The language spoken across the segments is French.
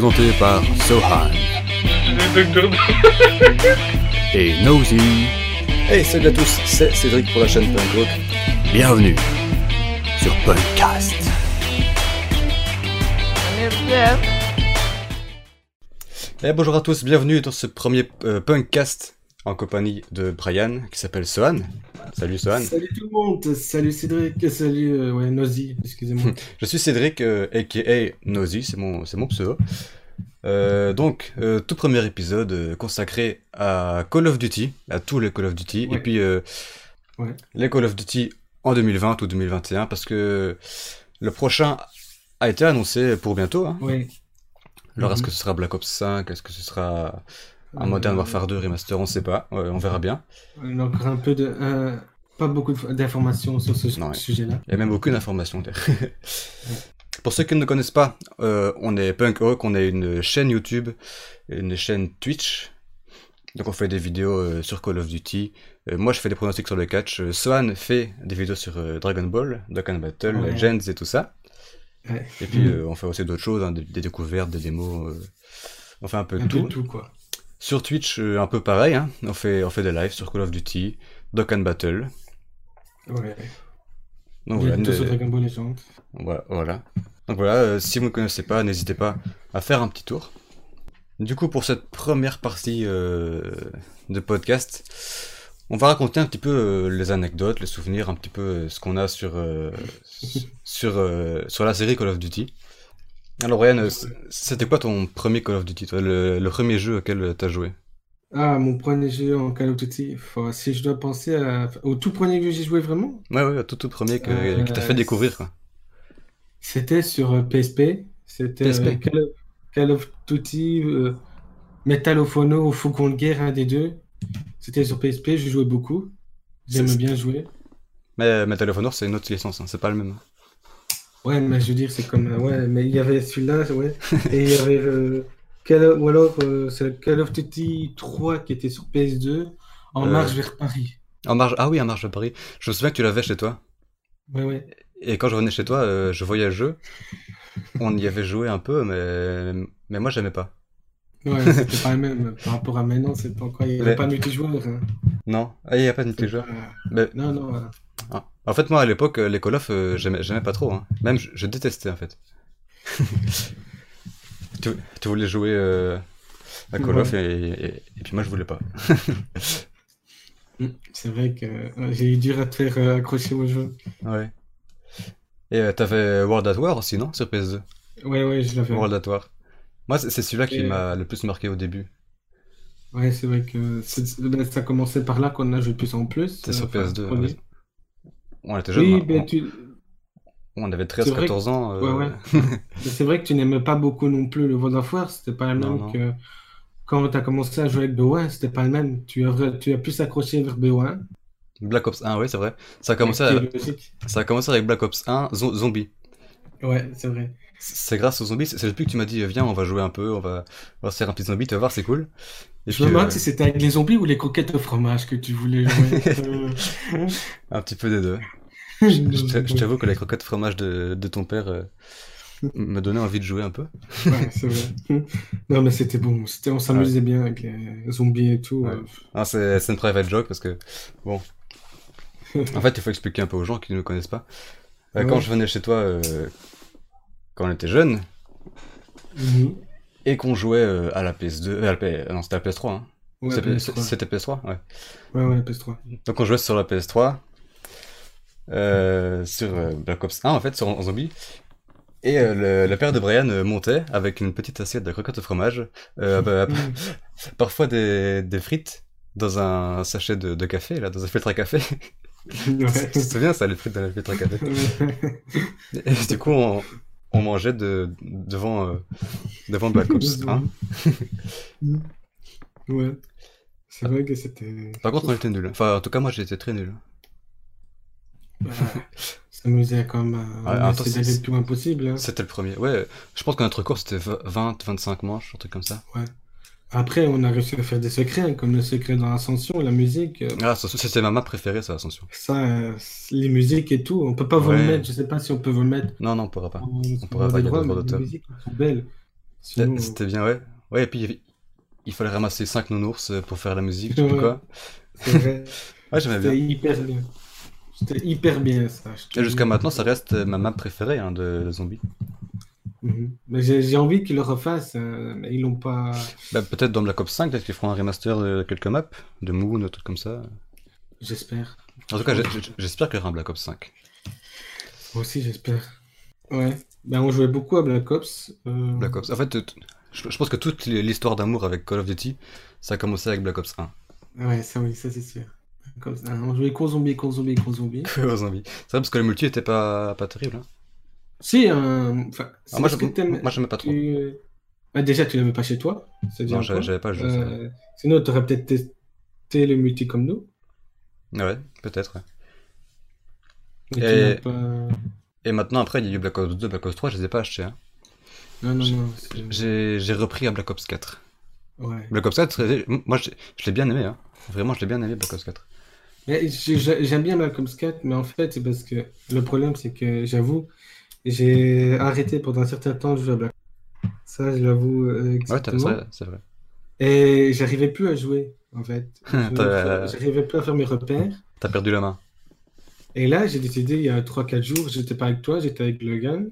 présenté par Sohan et Nosy. Hey, salut à tous, c'est Cédric pour la chaîne Punk Rock. Bienvenue sur Punkcast. Eh, bonjour à tous, bienvenue dans ce premier euh, Punkcast en compagnie de Brian qui s'appelle Sohan. Salut Sohan. Salut tout le monde, salut Cédric, salut euh, ouais, excusez-moi. Je suis Cédric, euh, aka Nosy, c'est mon, c'est mon pseudo. Euh, donc, euh, tout premier épisode euh, consacré à Call of Duty, à tous les Call of Duty, Ouais. et puis Ouais. les Call of Duty en 2020 ou 2021, parce que le prochain a été annoncé pour bientôt. Hein. Ouais. Alors, est-ce Mhm. que ce sera Black Ops 5 Est-ce que ce sera un Euh, Modern Warfare 2 Remaster On sait pas, Ouais, on verra bien. On a encore un peu de. euh, pas beaucoup d'informations sur ce ouais. sujet-là. Il n'y a même aucune information. d'ailleurs. Pour ceux qui ne connaissent pas, euh, on est Punk Rock, on a une chaîne YouTube, une chaîne Twitch. Donc on fait des vidéos euh, sur Call of Duty. Euh, moi je fais des pronostics sur le catch. Swan fait des vidéos sur Dragon Ball, Dokkan Battle, Ouais. Legends et tout ça. Ouais. Et puis euh, on fait aussi d'autres choses, hein, des, des découvertes, des démos. on fait un peu un tout. peu tout, quoi. Sur Twitch, euh, un peu pareil. Hein. On, fait, on fait des lives sur Call of Duty, Dokkan Battle. Ouais. Donc voilà, Dragon Ball Legends. Voilà. voilà. Donc voilà, euh, si vous ne connaissez pas, n'hésitez pas à faire un petit tour. Du coup, pour cette première partie euh, de podcast, on va raconter un petit peu euh, les anecdotes, les souvenirs, un petit peu ce qu'on a sur, sur, sur la série Call of Duty. Alors Ryan, euh, c'était quoi ton premier Call of Duty, toi, le, le premier jeu auquel tu as joué? Ah, mon premier jeu en Call of Duty. Faut- si je dois penser à- au tout premier jeu que j'ai joué vraiment, Ouais, ouais, tout tout premier que, Euh, qui t'a fait découvrir. Quoi. c'était sur euh, PSP. C'était euh, Call, of, Call of Duty, euh, Metal of Honor ou Faucon de guerre, un des deux. C'était sur PSP, je jouais beaucoup. J'aimais bien jouer. Mais Metal of Honor, c'est une autre licence, hein, c'est pas le même. Ouais, mais je veux dire, c'est comme. Ouais, mais il y avait celui-là, ouais. Et il y avait. euh, Call of- ou alors, euh, c'est Call of Duty 3 qui était sur PS2, en Euh. marche vers Paris. En marge... Ah oui, en marge de Paris. Je me souviens que tu l'avais chez toi. Ouais, ouais. Et quand je revenais chez toi, euh, je voyais le jeu. On y avait joué un peu, mais, mais moi, j'aimais pas. Ouais, c'était pas le même. Par rapport à maintenant, c'est pas encore. Il n'y avait Mais- pas de multijoueur. hein. Non, ah, il n'y a pas de multijoueur. Mais, Non, non, voilà. ah. En fait, moi, à l'époque, euh, les Call of, euh, j'aimais j'aimais pas trop. hein. Même, je, je détestais, en fait. tu, tu voulais jouer euh, à Call of, et, et, et puis moi, je voulais pas. Mm, C'est vrai que euh, j'ai eu dur à te faire accrocher au jeu. Ouais. Et t'avais World at War aussi, non Sur PS2. Ouais, ouais, je l'avais. World at War. Moi, c'est c'est celui-là qui m'a le plus marqué au début. Ouais, c'est vrai que c'est- ça commençait par là qu'on a joué plus en plus. C'était sur euh, enfin, PS2. premier. ouais. On était jeunes, Oui, hein. ben, on, tu... on avait c'est vrai 13-14 ans. euh, Ouais, ouais. Mais C'est vrai que tu n'aimais pas beaucoup non plus le World of War, c'était pas le même non. que quand tu as commencé à jouer avec BO1, c'était pas le même. Tu as, tu as plus accroché vers BO1. Black Ops 1, oui, c'est vrai. Ça a commencé, à- ça a commencé avec Black Ops 1, zo- Zombie. Ouais, c'est vrai. C'est grâce aux zombies, c'est c'est depuis que tu m'as dit, viens, on va jouer un peu, on va, on va se faire un petit zombie, tu vas voir, c'est cool. Je me demande euh, si c'était avec les zombies ou les croquettes au fromage que tu voulais jouer. Euh, un petit peu des deux. Je, je t'a- je t'avoue que les croquettes fromage de, de ton père euh, me donnaient envie de jouer un peu. Ouais, c'est vrai. Non, mais c'était bon. C'était, on s'amusait bien avec les zombies et tout. Ouais. euh. Ah, c'est c'est une private joke parce que, bon. En fait, il faut expliquer un peu aux gens qui ne nous connaissent pas. Quand je venais chez toi, quand on était jeunes, Mhm. Et qu'on jouait euh, à la PS2, euh, à la P- non, c'était la PS3, hein. Ouais, C'était PS3. c'était PS3, ouais. Ouais, ouais, PS3. Donc on jouait sur la PS3, euh, sur euh, Black Ops 1 en fait, sur en zombie. Et euh, le, le père de Brian euh, montait avec une petite assiette de croquettes au fromage, euh, bah, Mhm. parfois des, des frites dans un sachet de, de café, là, dans un filtre à café. Ouais. tu te souviens ça, les frites dans le filtre à café? Et du coup, on, on mangeait de, devant, euh, devant Black Ops 1. Ouais. C'est vrai que c'était. Par contre, on était nuls. Enfin, en tout cas, moi, j'étais très nul. Bah, s'amuser comme. Ouais, Euh, c'est- d'aller le plus loin possible. hein. C'était le premier. Ouais, je pense que notre cours, c'était 20, 25 manches, un truc comme ça. Après, on a réussi à faire des secrets, hein, comme le secret dans Ascension, la musique. euh, Ah, c'était ma map préférée, ça, Ascension. Ça, euh, les musiques et tout, on peut pas vous Ouais. le mettre. Je sais pas si on peut vous le mettre. Non, non, on pourra pas. On pourra pas, il y a droits les musiques sont belles. Sinon, C'était bien, ouais. Ouais, et puis il fallait ramasser 5 nounours euh, pour faire la musique, je sais Ouais. quoi. c'est vrai. Ouais, j'aimais C'était bien. hyper bien. C'était hyper bien ça. Et jusqu'à maintenant, ça reste ma map préférée hein, de, de zombies. Mhm. Mais j'ai envie qu'ils le refassent, hein, mais ils l'ont pas. Bah, peut-être dans Black Ops 5, peut-être qu'ils feront un remaster de quelques maps, de Moon, trucs comme ça. J'espère. En tout cas, j'espère qu'il y aura un Black Ops 5. Moi aussi, j'espère. Ouais. Ben, on jouait beaucoup à Black Ops. euh, Black Ops. En fait, je, pense que toute l'histoire d'amour avec Call of Duty, ça a commencé avec Black Ops 1. Ouais, ça oui, ça c'est sûr. Comme ça, on jouait con zombie, con zombie, con zombie. C'est vrai parce que le multi était pas, pas terrible. Hein. Si, enfin, Ah, moi, je- moi, j'aimais pas trop. tu- bah, déjà, tu l'avais pas chez toi. Déjà Non, un j'avais pas ça. Euh, sinon, tu aurais peut-être testé le multi comme nous. Ouais, peut-être. Et- pas... Et maintenant, après, il y a eu Black Ops 2, Black Ops 3, je les ai pas achetés. Hein. Non, non, non. c'est- J'ai j'ai repris à Black Ops 4. Ouais. Black Ops 4, c'est- moi, je, je l'ai bien aimé. Hein. Vraiment, je l'ai bien aimé, Black Ops 4. Mais j'ai- j'ai- J'aime bien Black Ops 4, mais en fait, c'est parce que le problème, c'est que j'avoue, j'ai arrêté pendant un certain temps de jouer à Black Ops. Ça, je l'avoue euh, Ouais, exactement. c'est vrai, c'est vrai. Et j'arrivais plus à jouer, en fait. J'arrivais plus à faire mes repères. T'as perdu la main. Et là, j'ai décidé, il y a 3-4 jours, j'étais pas avec toi, j'étais avec Logan.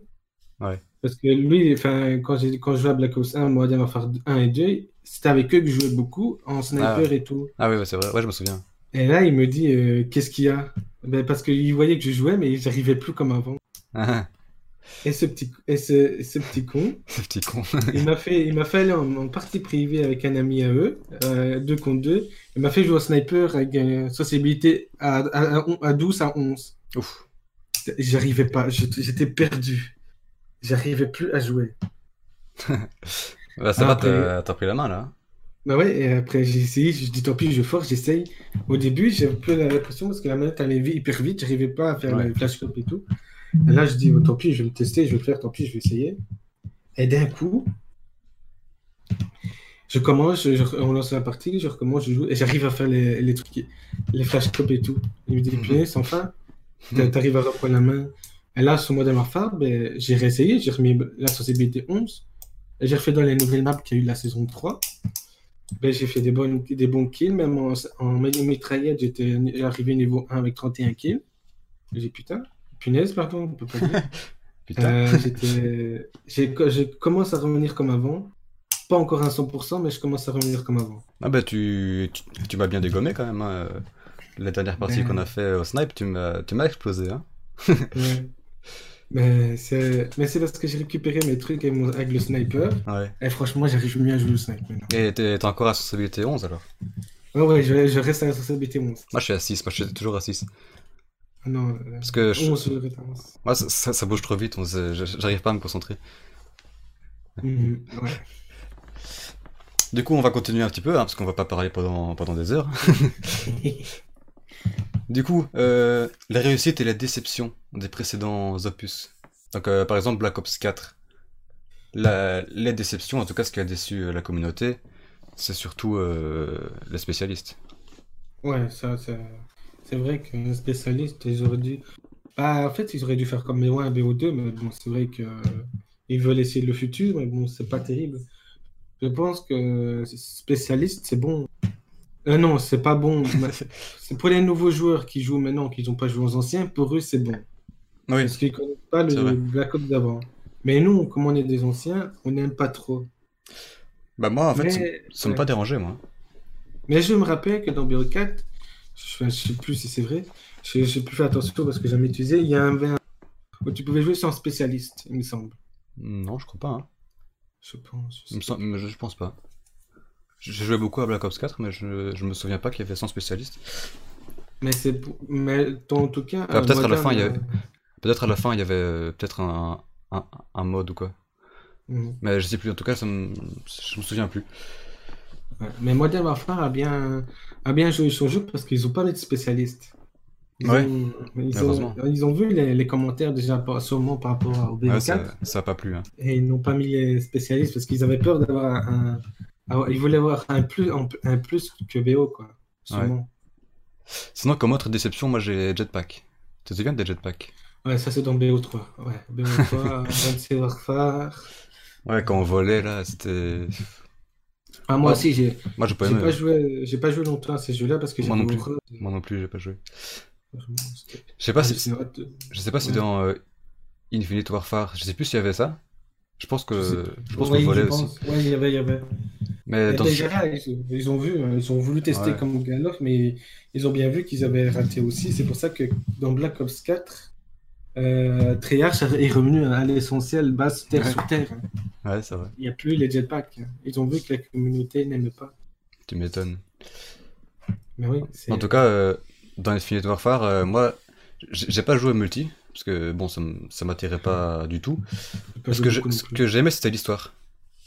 Ouais. Parce que lui, quand j'ai quand je jouais à Black Ops 1, Modern Warfare 1 et 2, c'était avec eux que je jouais beaucoup, en sniper Ah ouais. et tout. Ah oui, ouais, c'est vrai. Ouais, je me souviens. Et là, il me dit, euh, qu'est-ce qu'il y a? Ben, parce qu'il voyait que je jouais, mais j'arrivais plus comme avant. Ah, Et ce petit, et ce, ce petit con, ce petit con. il m'a fait, il m'a fait aller en, en partie privée avec un ami à eux, euh, deux contre deux. Il m'a fait jouer au sniper avec une sociabilité à, à, à, on- à 12 à 11. Ouf. J'arrivais pas, j'étais perdu. J'arrivais plus à jouer. Bah, ça Ah, va, après- t'as pris la main là. hein. Bah ouais, et après j'ai essayé, je dis tant pis, je force, j'essaye. Au début, j'ai un peu l'impression parce que la manette allait hyper vite, j'arrivais pas à faire Ouais. le flash cop et tout. Et là, je dis oh, tant pis, je vais me tester, je vais le faire, tant pis, je vais essayer. Et d'un coup, je commence, je- je- on lance la partie, je recommence, je joue, et j'arrive à faire les, les trucs, les flash cop et tout. Il me dit, Mhm. punaise, enfin, t'a- t'arrives à reprendre la main. Et là, sur Modern Warfare, ben, j'ai réessayé, j'ai remis la sensibilité 11, et j'ai refait dans les nouvelles maps qu'il y a eu la saison 3. Ben, j'ai fait des, bonnes, des bons kills, même en, en mitraillette, j'étais arrivé niveau 1 avec 31 kills. J'ai dit putain, punaise, pardon, on peut pas dire. Putain. Euh, je commence à revenir comme avant. Pas encore à 100%, mais je commence à revenir comme avant. Ah bah, tu, tu, tu m'as bien dégommé quand même. hein. La dernière partie Ben- qu'on a fait au snipe, tu m'as tu m'as explosé. Hein. Ouais. Mais c'est parce que j'ai récupéré mes trucs avec, mon- avec le sniper. Ouais. Et franchement, j'arrive mieux à jouer au sniper maintenant. Et t'es encore à sensibilité 11 alors? Ouais, ouais, je, je reste à la sensibilité 11. Moi je suis à 6, moi je suis toujours à 6. Non, Parce que je- 11 je reste à 11. moi, ça, ça- ça bouge trop vite, on j'arrive pas à me concentrer. Ouais. Du coup, on va continuer un petit peu, hein, parce qu'on va pas parler pendant, pendant des heures. Du coup, euh, la réussite et la déception des précédents opus. Donc, euh, par exemple, Black Ops 4. La, les déceptions, en tout cas, ce qui a déçu euh, la communauté, c'est surtout euh, les spécialistes. Ouais, ça, ça- c'est vrai qu'un spécialiste, ils auraient dû. Bah, en fait, ils auraient dû faire comme BO1 et BO2, mais bon, c'est vrai que euh, ils veulent essayer le futur, mais bon, c'est pas terrible. Je pense que spécialiste, c'est bon. Euh, non, c'est pas bon. C'est pour les nouveaux joueurs qui jouent maintenant, qui n'ont pas joué aux anciens, pour eux, c'est bon. Oui, Parce qu'ils connaissent pas le Black Ops d'avant. Mais nous, comme on est des anciens, on n'aime pas trop. bah moi, en fait, Mais- ça, m'a ouais. pas dérangé, moi. Mais je me rappelle que dans BO4, je ne sais plus si c'est vrai, je n'ai plus fait attention parce que j'ai jamais utilisé, il y avait un où tu pouvais jouer sans spécialiste, il me semble. Non, je crois pas. Hein. Je pense. je me pense pas. J'ai joué beaucoup à Black Ops 4, mais je, je me souviens pas qu'il y avait 100 spécialistes. Mais c'est pour- mais en tout cas. Enfin, euh, peut-être à la fin, il y avait- Peut-être à la fin, il y avait peut-être un, un, un mode ou quoi. mhm. Mais je sais plus, en tout cas, ça me... je me souviens plus. Ouais. Mais Modern Warfare a bien, a bien joué son jeu parce qu'ils n'ont pas de spécialistes. Ils, Ouais. ont, ils, ont, ils ont vu les, les commentaires déjà sûrement par rapport au BO4 Ouais, ça, ça a pas plu. Hein. et ils n'ont pas mis les spécialistes parce qu'ils avaient peur d'avoir un, ils voulaient avoir un plus, un, un plus que BO quoi. Sûrement. Sinon, comme autre déception, moi j'ai Jetpack. Tu te souviens des Jetpack? Ouais, ça c'est dans BO3. Ouais, BO3, Advanced Warfare. Ouais, quand on volait, là, c'était... Ah, moi Ouais. aussi, j'ai Moi, j'ai pas j'ai aimé. pas ouais. joué, j'ai pas joué longtemps à ces jeux-là parce que Moi j'avais non plus. horreur. Moi non plus, j'ai pas joué. Je sais pas si... Je sais pas si Ouais. dans euh, Infinite Warfare, je sais plus s'il y avait ça. Je pense que... Je Je pense Oui, qu'on volait je aussi. pense. Ouais, il y avait, il y avait. Mais Et dans déjà, ils, ils ont vu, hein, ils ont voulu tester Ouais. comme Galof, mais ils ont bien vu qu'ils avaient raté aussi. C'est pour ça que dans Black Ops 4, euh, Treyarch est revenu à l'essentiel, base terre Ouais. sur terre. Ouais, c'est vrai. Il n'y a plus les jetpacks. Ils ont vu que la communauté n'aimait pas. Tu m'étonnes. Mais oui, c'est. En tout cas, euh, dans Infinite Warfare, euh, moi, j'ai pas joué multi, parce que bon, ça m'attirait pas du tout. pas Parce que je- ce que j'aimais, c'était l'histoire.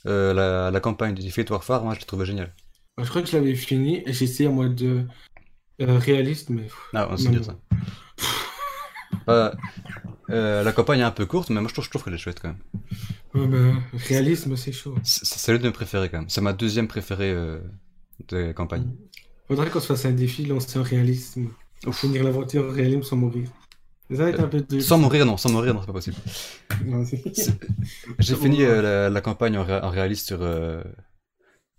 Euh, la, la campagne d'Infinite Warfare, moi, je l'ai trouvé génial. Je crois que je l'avais fini et j'ai essayé en mode euh, euh, réaliste, mais. Ah, on Non, dire ça. Bah, euh, la campagne est un peu courte, mais moi, je trouve, je trouve qu'elle est chouette quand même. Ouais, bah, réalisme, c'est chaud. C'est l'une de mes préférées quand même. C'est ma deuxième préférée euh, de campagne. Faudrait qu'on se fasse un défi lancé en réalisme. Ouf. Finir l'aventure en réalisme sans mourir. Ça va être un peu de... Sans mourir, non, sans mourir, non, c'est pas possible. J'ai fini euh, la, la campagne en, ré- en réaliste sur, euh,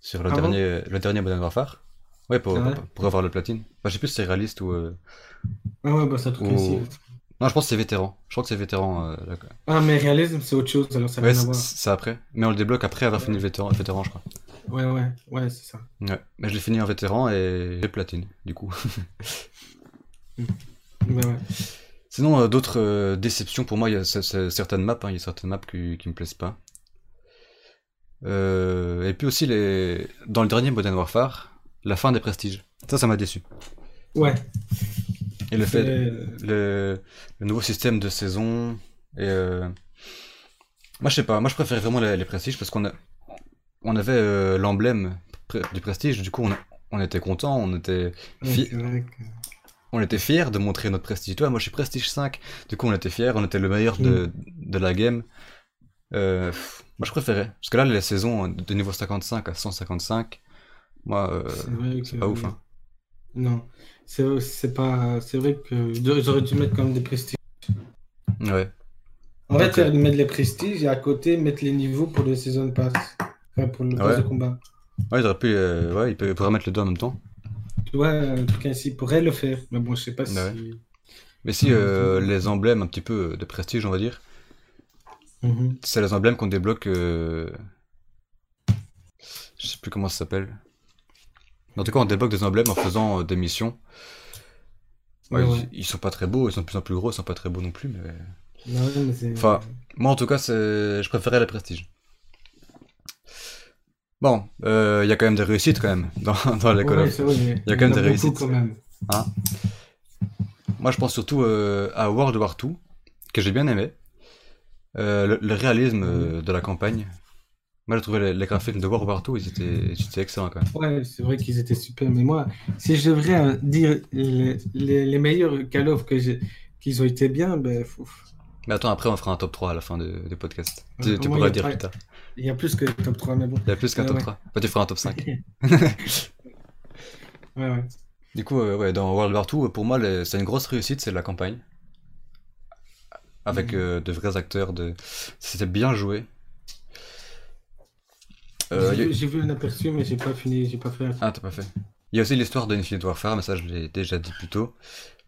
sur le, Ah bon dernier, le dernier Modern Warfare. Ouais, pour, Ah ouais pour, avoir le platine. Enfin, je sais plus si c'est réaliste ou. euh, Ah ouais, bah ça truc ou-. Non, je pense que c'est vétéran. Je crois que c'est vétéran. euh, là, quoi. Ah, mais réalisme, c'est autre chose, alors ça n'a Ouais, c'est après. Mais on le débloque après avoir Ouais. fini vétéran, vétéran, je crois. Ouais, ouais, ouais, c'est ça. Ouais. Mais je l'ai fini en vétéran et j'ai platine, du coup. Bah ouais. Sinon, euh, d'autres euh, déceptions pour moi, il y a certaines maps, hein, il y a certaines maps qui, qui me plaisent pas. Et puis aussi, les... dans le dernier Modern Warfare, la fin des prestiges. Ça, ça m'a déçu. Ouais. Et le fait, le, le nouveau système de saison, et euh, moi je sais pas, moi je préférais vraiment les, les prestiges parce qu'on a, on avait euh, l'emblème du prestige, du coup on, on était content, on était, ouais, fi- c'est vrai que... on était fiers de montrer notre prestige. Toi, moi je suis prestige 5, du coup on était fiers, on était le meilleur de, de la game. Euh, moi je préférais, parce que là les saisons de niveau 55 à 155, moi c'est pas ouf. Hein. Non. C'est pas... C'est vrai que j'aurais dû mettre comme des prestiges. Ouais. En Donc, fait, euh, mettre les prestiges et à côté, mettre les niveaux pour les season pass. Enfin, pour le Ah pass ouais. de combat. Ouais, il aurait pu, euh, ouais, il peut- il pourrait mettre les deux en même temps. Tu vois, un truc ainsi pourrait le faire. Mais bon, je sais pas si... Ouais. Mais si Ouais, euh, c'est- les emblèmes un petit peu de prestige, on va dire, Mhm. c'est les emblèmes qu'on débloque. euh, Je sais plus comment ça s'appelle. En tout cas, on débloque des emblèmes en faisant euh, des missions. Ouais, Ouais, ils-. Ils, sont pas très beaux, ils sont de plus en plus gros, ils sont pas très beaux non plus. Mais... Non, mais c'est... Enfin, moi en tout cas, je préférais les prestiges. Bon, euh, il y a quand même des réussites quand même dans, dans Ouais, c'est vrai, Il y a quand même des réussites. quand même. Moi, je pense surtout euh, à World War II, que j'ai bien aimé. Euh, le, le réalisme de la campagne. Moi, j'ai trouvé les, les graphismes de World War II, ils étaient, ils étaient excellents quand même. Ouais, c'est vrai qu'ils étaient super. Mais moi, si je devrais euh, dire les, les, les meilleurs Call of que j'ai, qu'ils ont été bien, ben, faut- Mais attends, après, on fera un top 3 à la fin de- du podcast. Tu, Ouais, tu moi, pourras le dire plus tard. il y a plus que top 3, mais bon. Il y a plus qu'un top ouais. 3. Bah, tu feras un top 5. Ouais, ouais. Du coup, euh, ouais, dans World War II, pour moi, les- c'est une grosse réussite, c'est la campagne. Avec euh, de vrais acteurs, de... c'était bien joué. Euh, J'ai a- vu- J'ai vu un aperçu, mais j'ai pas fini, j'ai pas fait. Ah, t'as pas fait. Il y a aussi l'histoire de Infinite Warfare, mais ça je l'ai déjà dit plus tôt.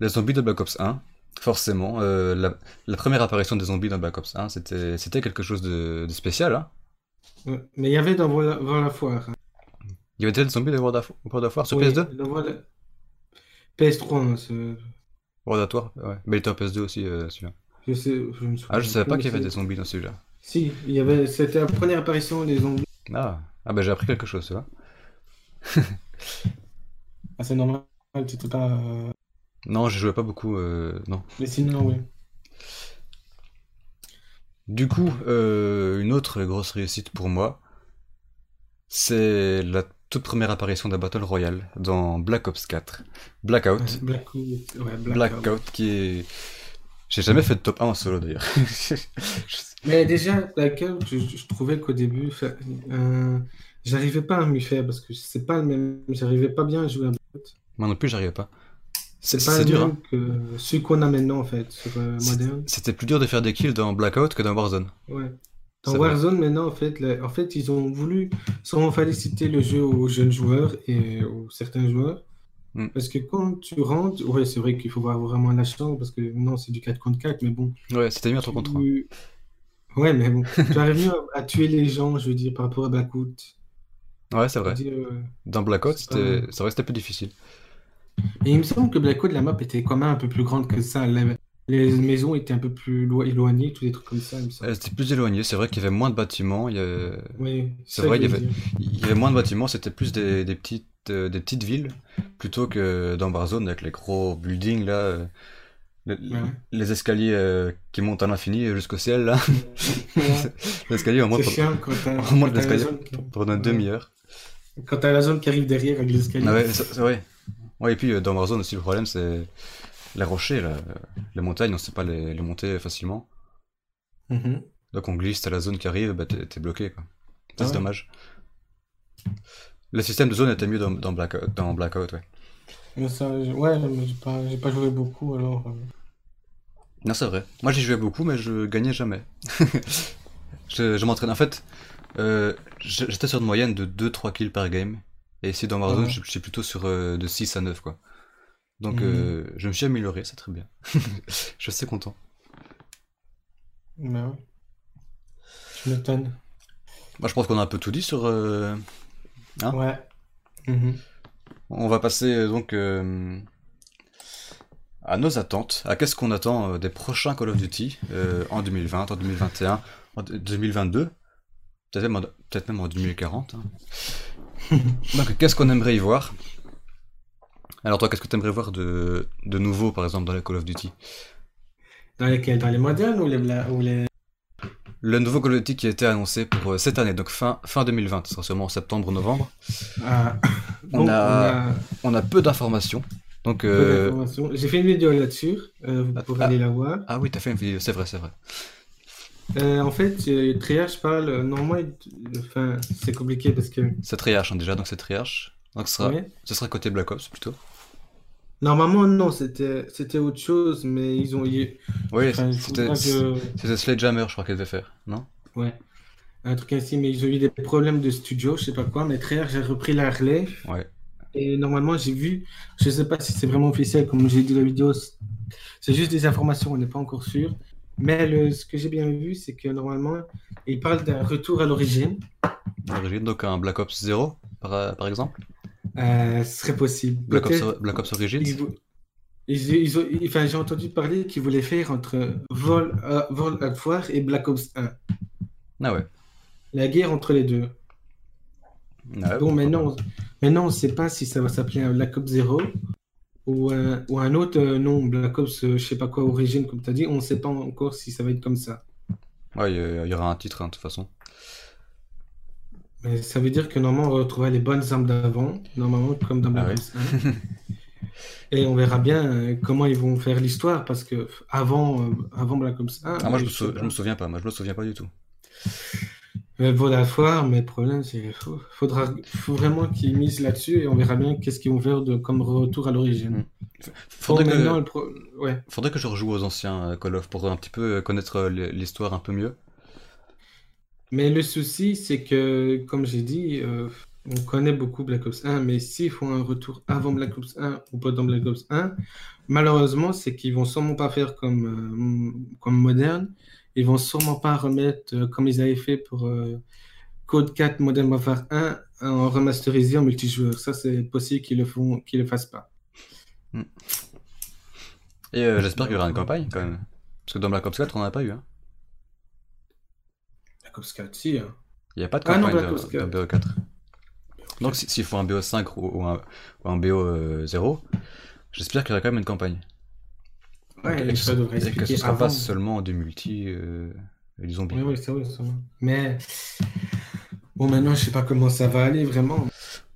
Les zombies de Black Ops 1, forcément. euh, la, la première apparition des zombies dans Black Ops 1, c'était c'était quelque chose de, de spécial. Hein. Ouais. Mais il y avait dans Voilà la foire. hein. Il y avait déjà des zombies de World of, World of War sur Oui, PS2 dans Voilà- PS3, hein, ce- World of War, ouais. Mais il était en PS2 aussi, euh, celui-là. je sais, je me souviens Ah, je savais pas qu'il y avait c'est- des zombies dans celui-là. Si, il y avait, c'était la première apparition des zombies. Ah, ah bah j'ai appris quelque chose, tu vois. Ah, c'est normal, c'était pas. euh, Non, j'ai joué pas beaucoup, euh, non. Mais sinon, oui. Du coup, euh, une autre grosse réussite pour moi, c'est la toute première apparition d'un Battle Royale dans Black Ops 4. Blackout. Blackout, ouais, Blackout. Blackout qui est... J'ai jamais fait de top 1 en solo d'ailleurs. Mais déjà, Blackout, je, je trouvais qu'au début, euh, j'arrivais pas à m'y faire parce que c'est pas le même. J'arrivais pas bien à jouer à Blackout. Moi non plus, j'arrivais pas. C'est pas dur, hein. que celui qu'on a maintenant en fait sur euh, Modern. C'était plus dur de faire des kills dans Blackout que dans Warzone. Ouais. Dans vrai. Warzone, maintenant, en fait, en fait, ils ont voulu sûrement féliciter le jeu aux jeunes joueurs et aux certains joueurs. Mm. Parce que quand tu rentres, ouais, c'est vrai qu'il faut avoir vraiment la chance parce que non, c'est du 4 contre 4, mais bon. Ouais, c'était mieux en 3 contre 3. tu- Ouais, mais bon, tu arrives mieux à, à tuer les gens, je veux dire, par rapport à Blackwood. Ouais, c'est vrai. Dire, euh, Dans Black Ops, C'est c'était pas- c'est vrai c'était plus difficile. Et il me semble que Blackwood, la map était quand même un peu plus grande que ça. Les, les maisons étaient un peu plus lo- éloignées, tous des trucs comme ça, il me semble. Elle était plus éloignée, c'est vrai qu'il y avait moins de bâtiments, il y avait, Oui, c'est vrai, il y avait- dire. il y avait moins de bâtiments, c'était plus des, des petites, euh, des petites villes, plutôt que dans Warzone avec les gros buildings là, euh, le- Ouais. les escaliers euh, qui montent à l'infini jusqu'au ciel là. Ouais. L'escalier moins quand t'as la l'escalier pour une demi-heure. Quand t'as la zone qui arrive derrière avec l'escalier. Ah ouais, c'est c'est vrai. Ouais, et puis dans Warzone aussi, le problème c'est les rochers, là, les montagnes, on sait pas les, les monter facilement. Mhm. Donc on glisse, t'as la zone qui arrive, bah t'es bloqué quoi. Ah c'est ouais. dommage. Le système de zone était mieux dans, dans, Black, dans Blackout, ouais. Mais ça, je- ouais, mais j'ai pas, j'ai pas joué beaucoup alors. euh, Non, c'est vrai. Moi j'y jouais beaucoup, mais je gagnais jamais. je je m'entraîne. En fait, euh, je- j'étais sur une moyenne de 2-3 kills par game. Et ici dans Warzone, Ouais. je, je suis plutôt sur euh, de 6 à 9 quoi. Donc Mhm. euh, je me suis amélioré, c'est très bien. je suis assez content. Mais ouais. Tu m'étonnes. Moi je pense qu'on a un peu tout dit sur. Hein Ouais. Mhm. On va passer euh, donc euh, à nos attentes, à qu'est-ce qu'on attend euh, des prochains Call of Duty euh, en 2020, en 2021, en d- 2022, peut-être même, en- peut-être même en 2040. hein. Donc qu'est-ce qu'on aimerait y voir? Alors toi, qu'est-ce que tu aimerais voir de, de nouveau, par exemple, dans les Call of Duty? Dans lesquels? Dans les modernes ou les, bla- ou les... Le nouveau Call of Duty qui a été annoncé pour euh, cette année, donc fin, fin 2020, ce sera sûrement en septembre-novembre. Ah, On a- on a On a peu d'informations, donc... euh. J'ai fait une vidéo là-dessus, euh, vous Ah, pourrez ah. aller la voir. Ah oui, t'as fait une vidéo, c'est vrai, c'est vrai. Euh, en fait, Triage parle, normalement, il- enfin, c'est compliqué parce que... C'est Triarch hein, déjà, donc c'est Triarch. Donc ce sera, Ouais. ce sera côté Black Ops plutôt. Normalement, non, c'était c'était autre chose, mais ils ont... eu- Oui, enfin, c'était que- c'était Sledgehammer, je crois qu'elle devait faire, non? Ouais. Un truc ainsi, mais ils ont eu des problèmes de studio, je sais pas quoi, mais Triage j'ai repris la relève. Ouais. Et normalement, j'ai vu, je sais pas si c'est vraiment officiel, comme j'ai dit dans la vidéo, c'est- juste des informations, on n'est pas encore sûr. Mais le, ce que j'ai bien vu, c'est que normalement, il parle d'un retour à l'origine. L'origine, donc un Black Ops 0, par, par exemple? Euh, ce serait possible. Black Ops, Black Ops Origins. ils ils- ont- enfin, j'ai entendu parler qu'ils voulaient faire entre Vol, euh, Vol at War et Black Ops 1. Ah ouais. La guerre entre les deux. Ah ouais, Bon, maintenant, maintenant, on ne sait pas si ça va s'appeler un Black Ops 0 ou un, ou un autre euh, nom, Black Ops, euh, je sais pas quoi, Origin, comme tu as dit. On ne sait pas encore si ça va être comme ça. Ouais, il y, il y aura un titre, hein, de toute façon. Mais ça veut dire que normalement, on retrouvera les bonnes armes d'avant, normalement, comme dans Black Ah ouais. Ops 1. Et on verra bien euh, comment ils vont faire l'histoire, parce que avant, euh, avant Black Ops 1, Ah, moi, je me, sou- je me souviens pas, moi, je me souviens pas du tout. Euh, Vaut la foire, mais le problème, c'est qu'il faut, faudra, faut vraiment qu'ils misent là-dessus et on verra bien qu'est-ce qu'ils vont faire de, comme retour à l'origine. Faudrait que, le pro- ouais. faudrait que je rejoue aux anciens euh, Call of pour un petit peu euh, connaître euh, l'histoire un peu mieux. Mais le souci, c'est que, comme j'ai dit, euh, on connaît beaucoup Black Ops 1, mais s'ils font un retour avant Black Ops 1 ou pas dans Black Ops 1, malheureusement, c'est qu'ils vont sûrement pas faire comme, euh, comme moderne. Ils vont sûrement pas remettre, euh, comme ils avaient fait pour Code 4 Modern Warfare 1, en remasterisé en multijoueur. Ça, c'est possible qu'ils le font, qu'ils le fassent pas. Et euh, j'espère qu'il y aura une campagne quand même. Parce que dans Black Ops 4, on n'en a pas eu. Hein. Black Ops 4, si. hein. Il n'y a pas de Ah campagne 4. BO4. Donc si- s'ils font un BO5 ou, ou un, ou un BO0, j'espère qu'il y aura quand même une campagne. Ouais, et, que ça ce, devrait et que expliquer ce sera pas seulement du multi euh, et du zombie. Oui, oui, c'est vrai. Mais bon, maintenant, je sais pas comment ça va aller vraiment.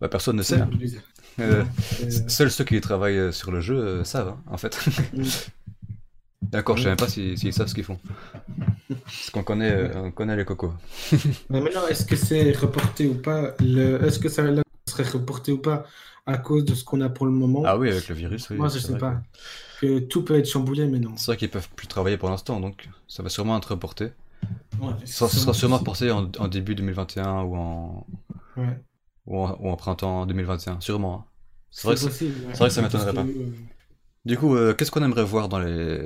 Bah, personne ne sait. hein. Euh, Euh, Seuls ceux qui travaillent euh, sur le jeu euh, savent, hein, en fait. D'accord, je sais même pas s'ils savent ce qu'ils font. Parce qu'on connaît, euh, on connaît les cocos. Mais maintenant, est-ce que c'est reporté ou pas le... Est-ce que ça serait reporté ou pas à cause de ce qu'on a pour le moment? Ah oui, avec le virus, oui. Moi, je c'est sais vrai pas. Que tout peut être chamboulé, mais non. C'est vrai qu'ils peuvent plus travailler pour l'instant, donc ça va sûrement être reporté. Ouais, Ça sera sûrement porté en, en début 2021 ou en, Ouais. ou en, ou en printemps 2021, sûrement. hein. C'est vrai, ouais. c'est vrai que ça Parce m'étonnerait pas. que, euh, Du coup, euh, qu'est-ce qu'on aimerait voir dans les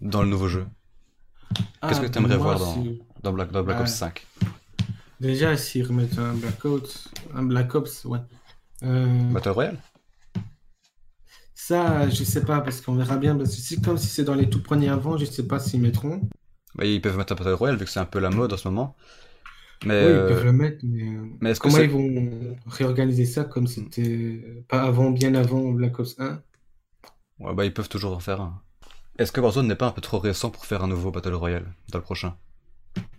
dans le nouveau jeu Qu'est-ce que ah, t'aimerais moi, voir dans- si- dans Black, dans Black. Ops 5 Déjà, s'ils remettent un Black Ops, un Black Ops, ouais. Euh, Battle Royale? ça, je sais pas, parce qu'on verra bien. Parce que c'est comme si c'est dans les tout premiers avant, je sais pas s'ils mettront. bah, Ils peuvent mettre un Battle Royale vu que c'est un peu la mode en ce moment. Mais, Oui, euh, ils peuvent le mettre, mais, euh, mais est-ce que comment c'est- ils vont réorganiser ça comme c'était pas avant, bien avant Black Ops 1? ouais, bah, ils peuvent toujours en faire un. Est-ce que Warzone n'est pas un peu trop récent pour faire un nouveau Battle Royale dans le prochain?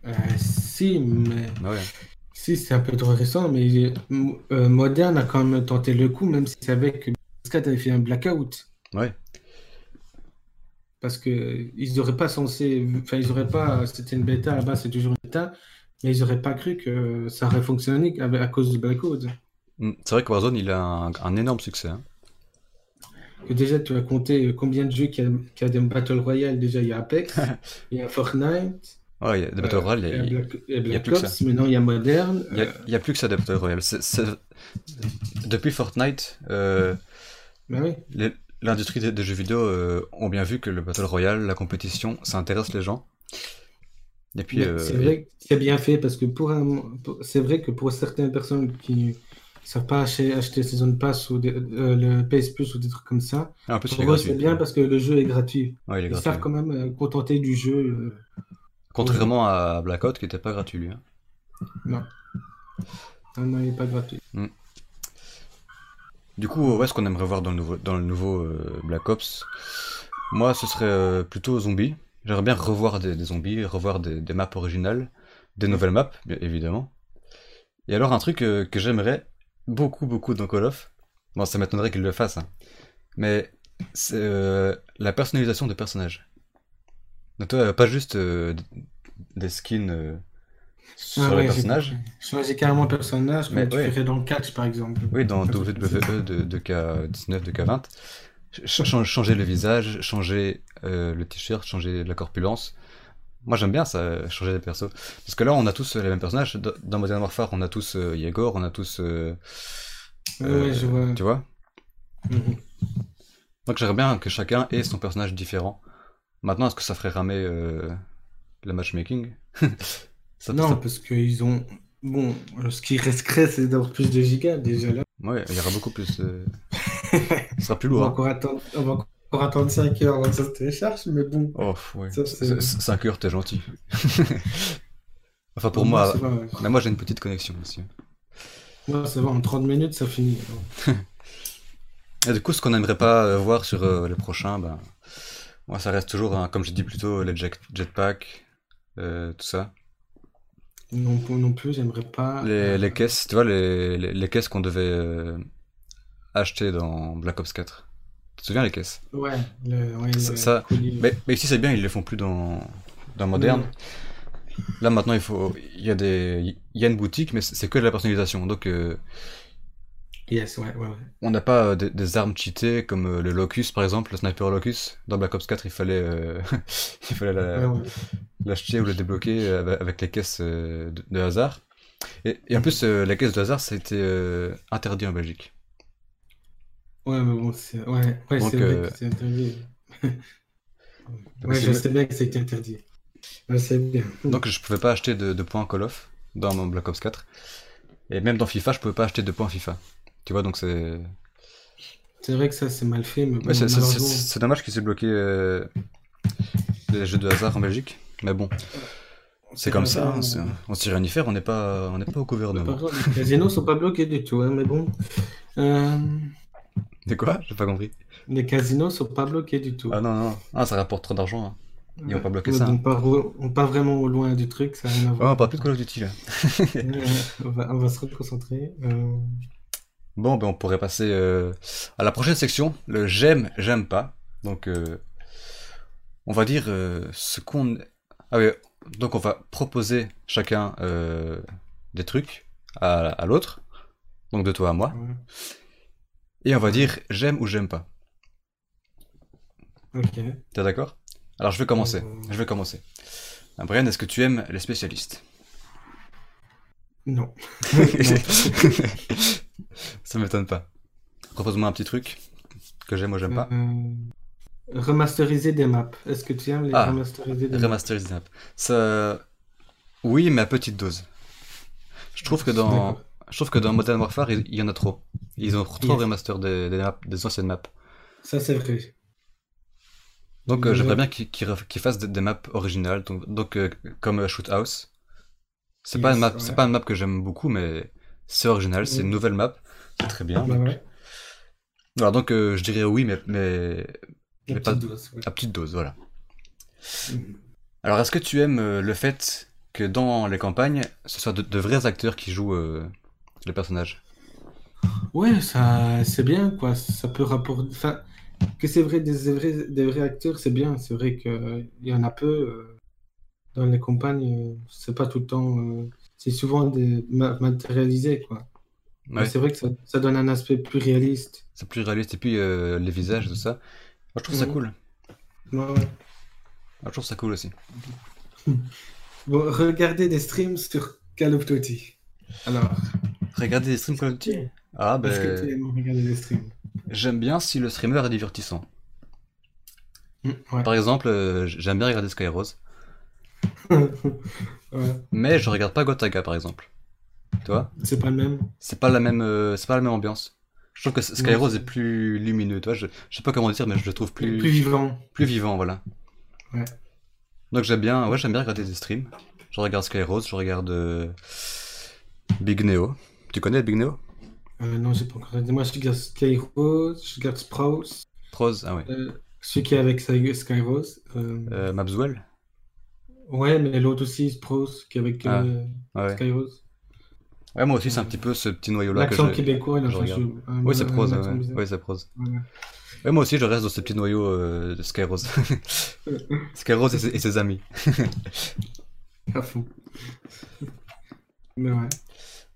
Euh, si, mais Ah ouais. si, c'est un peu trop récent, mais euh, Modern a quand même tenté le coup, même si c'est avec PS4 avait fait un blackout. Ouais. Parce que ils auraient pas censé, enfin ils auraient pas, c'était une bêta base, c'est toujours une bêta, mais ils auraient pas cru que ça aurait fonctionné à cause du blackout. Mm, C'est vrai que Warzone, il a un, un énorme succès. hein. Que déjà tu as compté combien de jeux qu'il y a, qu'il y a des Battle Royale, déjà il y a Apex, il y a Fortnite, Ouais, il y a des Battle euh, Royale, il y il a y a- Black, il y a il y a Black plus que Ops, maintenant il y a Modern. il y a- plus que ça des Battle Royale. C'est- c'est- Depuis Fortnite, euh, oui. les- l'industrie des, des jeux vidéo euh, ont bien vu que le Battle Royale, la compétition, ça intéresse les gens. Et puis, Mais euh, c'est vrai que c'est bien fait parce que pour un, pour- c'est vrai que pour certaines personnes qui ne savent pas acheter, Season Pass ou des- euh, le PS Plus ou des trucs comme ça, en plus, pour eux c'est bien parce que le jeu est gratuit. Ouais, il est Ils gratuit. savent quand même euh, contenter du jeu. euh, Contrairement à Blackout qui était pas gratuit lui. hein. Non. Non, non, il n'est pas gratuit. Du coup, ouais, ce qu'on aimerait voir dans le nouveau, dans le nouveau euh, Black Ops, moi, ce serait plutôt zombies. J'aimerais bien revoir des, des zombies, revoir des, des maps originales, des nouvelles maps, bien évidemment. Et alors, un truc que j'aimerais beaucoup, beaucoup dans Call of, bon, ça m'étonnerait qu'ils le fassent, hein, mais c'est euh, la personnalisation des personnages. Donc, toi, pas juste euh, des skins euh, sur Ah les ouais, personnages. Changer carrément le personnage comme Mais tu ouais. ferais dans le catch par exemple. Oui, dans WWE de, de K19, de K20. Ch- ch- changer le visage, changer le t-shirt, changer la corpulence. Moi j'aime bien ça, changer les persos. Parce que là on a tous euh, les mêmes personnages. Dans- Modern Warfare on a tous euh, Yegor, on a tous... euh, Ouais, euh, je vois. Tu vois? Mhm. Donc j'aimerais bien que chacun ait son personnage différent. Maintenant est-ce que ça ferait ramer euh, le matchmaking? Ça- Non, ça- parce qu'ils ont. Bon, euh, ce qui resterait, c'est d'avoir plus de gigas déjà là. Ouais, il y aura beaucoup plus... euh, Ce sera plus On va lourd. hein. encore attendre, on va encore attendre 5 heures ça se télécharge, mais bon. Oh, ouais. Ça, c'est- 5 heures, t'es gentil. enfin, pour moi, va, ouais. mais moi j'ai une petite connexion aussi. Moi, ça va, en 30 minutes, ça finit. Et du coup, ce qu'on n'aimerait pas euh, voir sur euh, les prochains, ben, moi ça reste toujours, hein, comme j'ai dit plus tôt, les jet jetpacks, euh, tout ça. Non, non plus, j'aimerais pas. Les, les caisses, tu vois, les, les, les caisses qu'on devait euh, acheter dans Black Ops 4. Tu te souviens les caisses Ouais, le, ouais, Ça- le ça- colis. mais, mais ici c'est bien, ils les font plus dans, dans Modern. Mm. Là maintenant, il faut, il y a des, il y a une boutique, mais c'est que de la personnalisation. Donc, euh, Yes, ouais, ouais, ouais. On n'a pas euh, des, des armes cheatées comme euh, le Locus par exemple, le Sniper Locus. Dans Black Ops 4, il fallait, il fallait la- l'acheter ou le débloquer avec, les caisses de, de hasard. Et, et en plus, euh, la caisse de hasard, ça a été interdit en Belgique. Ouais, mais bon, c'est ouais, ouais, Donc, c'est vrai euh, que c'est interdit. Ouais, c'est- je sais bien que c'était interdit. Ouais, c'est bien. Donc je pouvais pas acheter de, de points Call of dans mon Black Ops 4. Et même dans FIFA, je pouvais pas acheter de points FIFA. Tu vois, donc c'est... C'est vrai que ça, c'est mal fait, mais bon, c'est- c'est- malheureusement- c'est c'est dommage qu'ils aient bloqué euh, les jeux de hasard en Belgique. Mais bon, c'est comme ça, hein, c'est- on sait rien y faire, on n'est pas, on n'est pas au Par gouvernement. contre, les casinos sont pas bloqués du tout, hein, mais bon. Euh, C'est quoi? J'ai pas compris. les casinos sont pas bloqués du tout. Ah non, non, ah, ça rapporte trop d'argent. hein. ils vont pas bloquer ça, donc pas, re- on pas vraiment au loin du truc, ça rien à voir. on parle plus de Call of Duty là. Ouais, on, va, on va se reconcentrer. Euh, Bon, ben on pourrait passer euh, à la prochaine section, le j'aime, j'aime pas. Donc, euh, on va dire ce qu'on... Ah oui, donc on va proposer chacun des trucs à, à l'autre, donc de toi à moi, ouais. Et on va dire j'aime ou j'aime pas. Ok. T'es d'accord? Alors je vais commencer, Euh. je vais commencer. Ah, Brian, est-ce que tu aimes les spécialistes? Non. Ça m'étonne pas. Propose-moi un petit truc que j'aime ou j'aime pas. Euh, remasteriser des maps. Est-ce que tu aimes les Ah, remasteriser des maps Remasteriser des maps. Ça... Oui, mais à petite dose. Je trouve que dans. Je trouve que dans Modern Warfare, il y en a trop. Ils ont trop Yes. remaster des, des, maps- des anciennes maps. Ça, c'est vrai. Donc euh, Ouais. j'aimerais bien qu'ils fassent des, des maps originales, donc, donc euh, comme euh, Shoot House. C'est pas une map, ouais. c'est pas une map que j'aime beaucoup, mais c'est original, c'est une Ouais. nouvelle map, c'est très bien. Bah ouais. Voilà, donc euh, je dirais oui, mais, mais Mais pas- petite dose, ouais. à petite dose, voilà. Mhm. Alors est-ce que tu aimes euh, le fait que dans les campagnes, ce soit de, de vrais acteurs qui jouent les personnages Ouais, ça, c'est bien, quoi. Ça peut rapporter. Enfin, que c'est vrai, des vrais, des vrais acteurs, c'est bien. C'est vrai qu'il y en a peu. euh, dans les campagnes, euh, c'est pas tout le temps. euh, c'est souvent des ma- matérialisé, quoi. Mais Ouais, c'est vrai que ça, ça donne un aspect plus réaliste. c'est plus réaliste, et puis les visages, tout ça. Moi je trouve ça cool. Ouais, ouais. Moi, je trouve ça cool aussi. Bon, regardez des streams sur Call of Duty. Alors, Regardez des streams Call of Duty Ah est-ce que tu ben, regarder des streams? j'aime bien si le streamer est divertissant. Mm, Ouais. Par exemple, euh, j'aime bien regarder Skyrose, Ouais. mais je regarde pas Gotaga par exemple. Tu vois? C'est pas le même. C'est pas la même, euh, c'est pas la même ambiance. Je trouve que Skyrose est plus lumineux, tu vois. Je, je sais pas comment dire, mais je le trouve plus, Plus vivant. plus vivant, voilà. Ouais. Donc j'aime bien, ouais, j'aime bien regarder des streams. Je regarde Skyrose, je regarde euh, Big Neo. Tu connais Big Neo? Euh, non, j'ai pas encore. Moi, je regarde Skyrose, je regarde Sprouse, Prose, ah ouais. euh, celui qui est avec Sky- Skyrose. Euh, Mabswell? Ouais, mais l'autre aussi, Sprouse, qui est avec Ah, ouais. Skyrose. Ouais, moi aussi, c'est un petit peu ce petit noyau-là que L'accent je... québécois, il a je un- Oui, c'est Prose, ouais. c'est Prose. Ouais. Ouais, moi aussi, je reste dans ce petit noyau de Skyrose. Skyrose et ses, et ses amis. À fond. Mais ouais.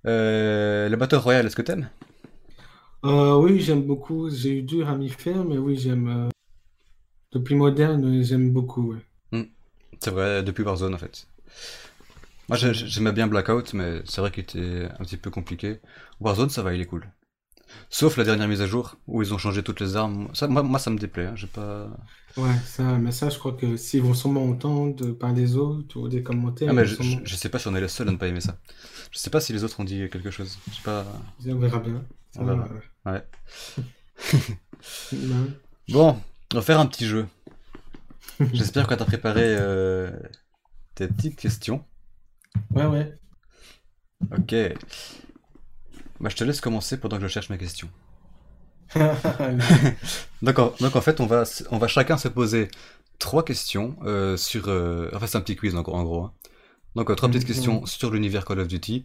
Euh, le Battle Royale, est-ce que t'aimes? Euh, oui, j'aime beaucoup. J'ai eu dur à m'y faire, mais oui, j'aime. euh, Depuis moderne, j'aime beaucoup. ouais. C'est vrai, depuis Warzone en fait. Moi j'ai- j'aimais bien Blackout, mais c'est vrai qu'il était un petit peu compliqué. Warzone ça va, il est cool. Sauf la dernière mise à jour, où ils ont changé toutes les armes. Ça, moi, moi ça me déplaît, hein, j'ai pas... Ouais, ça, mais ça, je crois que s'ils vont sûrement entendre par les autres ou des commentaires, Ah mais je, sûrement- sais pas si on est les seuls à ne pas aimer ça. Je sais pas si les autres ont dit quelque chose. Je sais pas... on verra bien. On va, verra. ouais. Bon, on va faire un petit jeu. J'espère que t'as préparé euh, tes petites questions. Ouais, ouais. Ok. Bah je te laisse commencer pendant que je cherche mes questions. Donc en, donc en fait, on va, on va chacun se poser trois questions euh, sur... euh, Enfin, c'est un petit quiz en, gros- en gros. hein. Donc euh, trois petites Mhm. questions sur l'univers Call of Duty.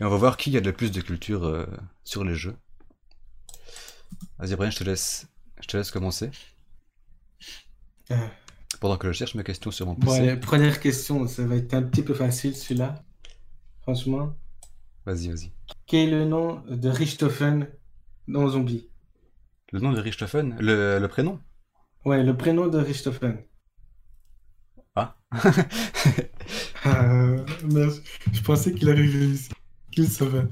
Et on va voir qui a le plus de culture sur les jeux. Vas-y Brian, je te laisse, je te laisse commencer. Pendant que je cherche mes questions sur mon Bon, PC. allez, première question, ça va être un petit peu facile celui-là. Franchement. Vas-y, vas-y. Quel est le nom de Richthofen dans Zombie? Le nom de Richthofen? Le, le prénom? Ouais, le prénom de Richthofen. Ah. Merde, je pensais qu'il arrivait ici. Qu'il savait.